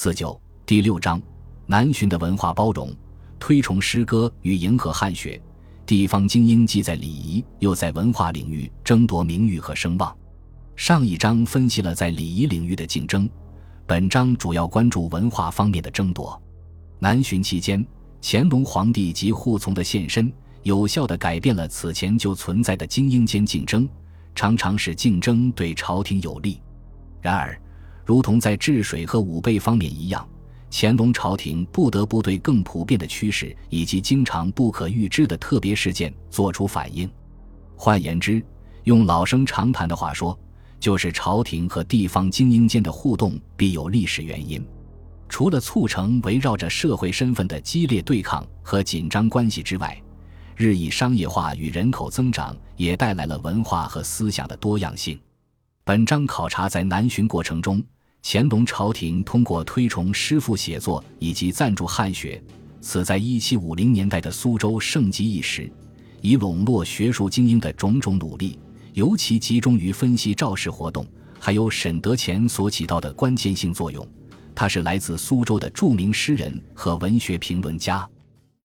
四九第六章，南巡的文化包容，推崇诗歌与迎合汉学。地方精英既在礼仪又在文化领域争夺名誉和声望。上一章分析了在礼仪领域的竞争，本章主要关注文化方面的争夺。南巡期间，乾隆皇帝及护从的现身，有效地改变了此前就存在的精英间竞争，常常使竞争对朝廷有利。然而，如同在治水和武备方面一样，乾隆朝廷不得不对更普遍的趋势以及经常不可预知的特别事件作出反应。换言之，用老生常谈的话说，就是朝廷和地方精英间的互动必有历史原因。除了促成围绕着社会身份的激烈对抗和紧张关系之外，日益商业化与人口增长也带来了文化和思想的多样性。本章考察在南巡过程中。乾隆朝廷通过推崇诗赋写作以及赞助汉学，此在一七五零年代的苏州盛极一时，以笼络学术精英的种种努力，尤其集中于分析赵氏活动，还有沈德潜所起到的关键性作用。他是来自苏州的著名诗人和文学评论家。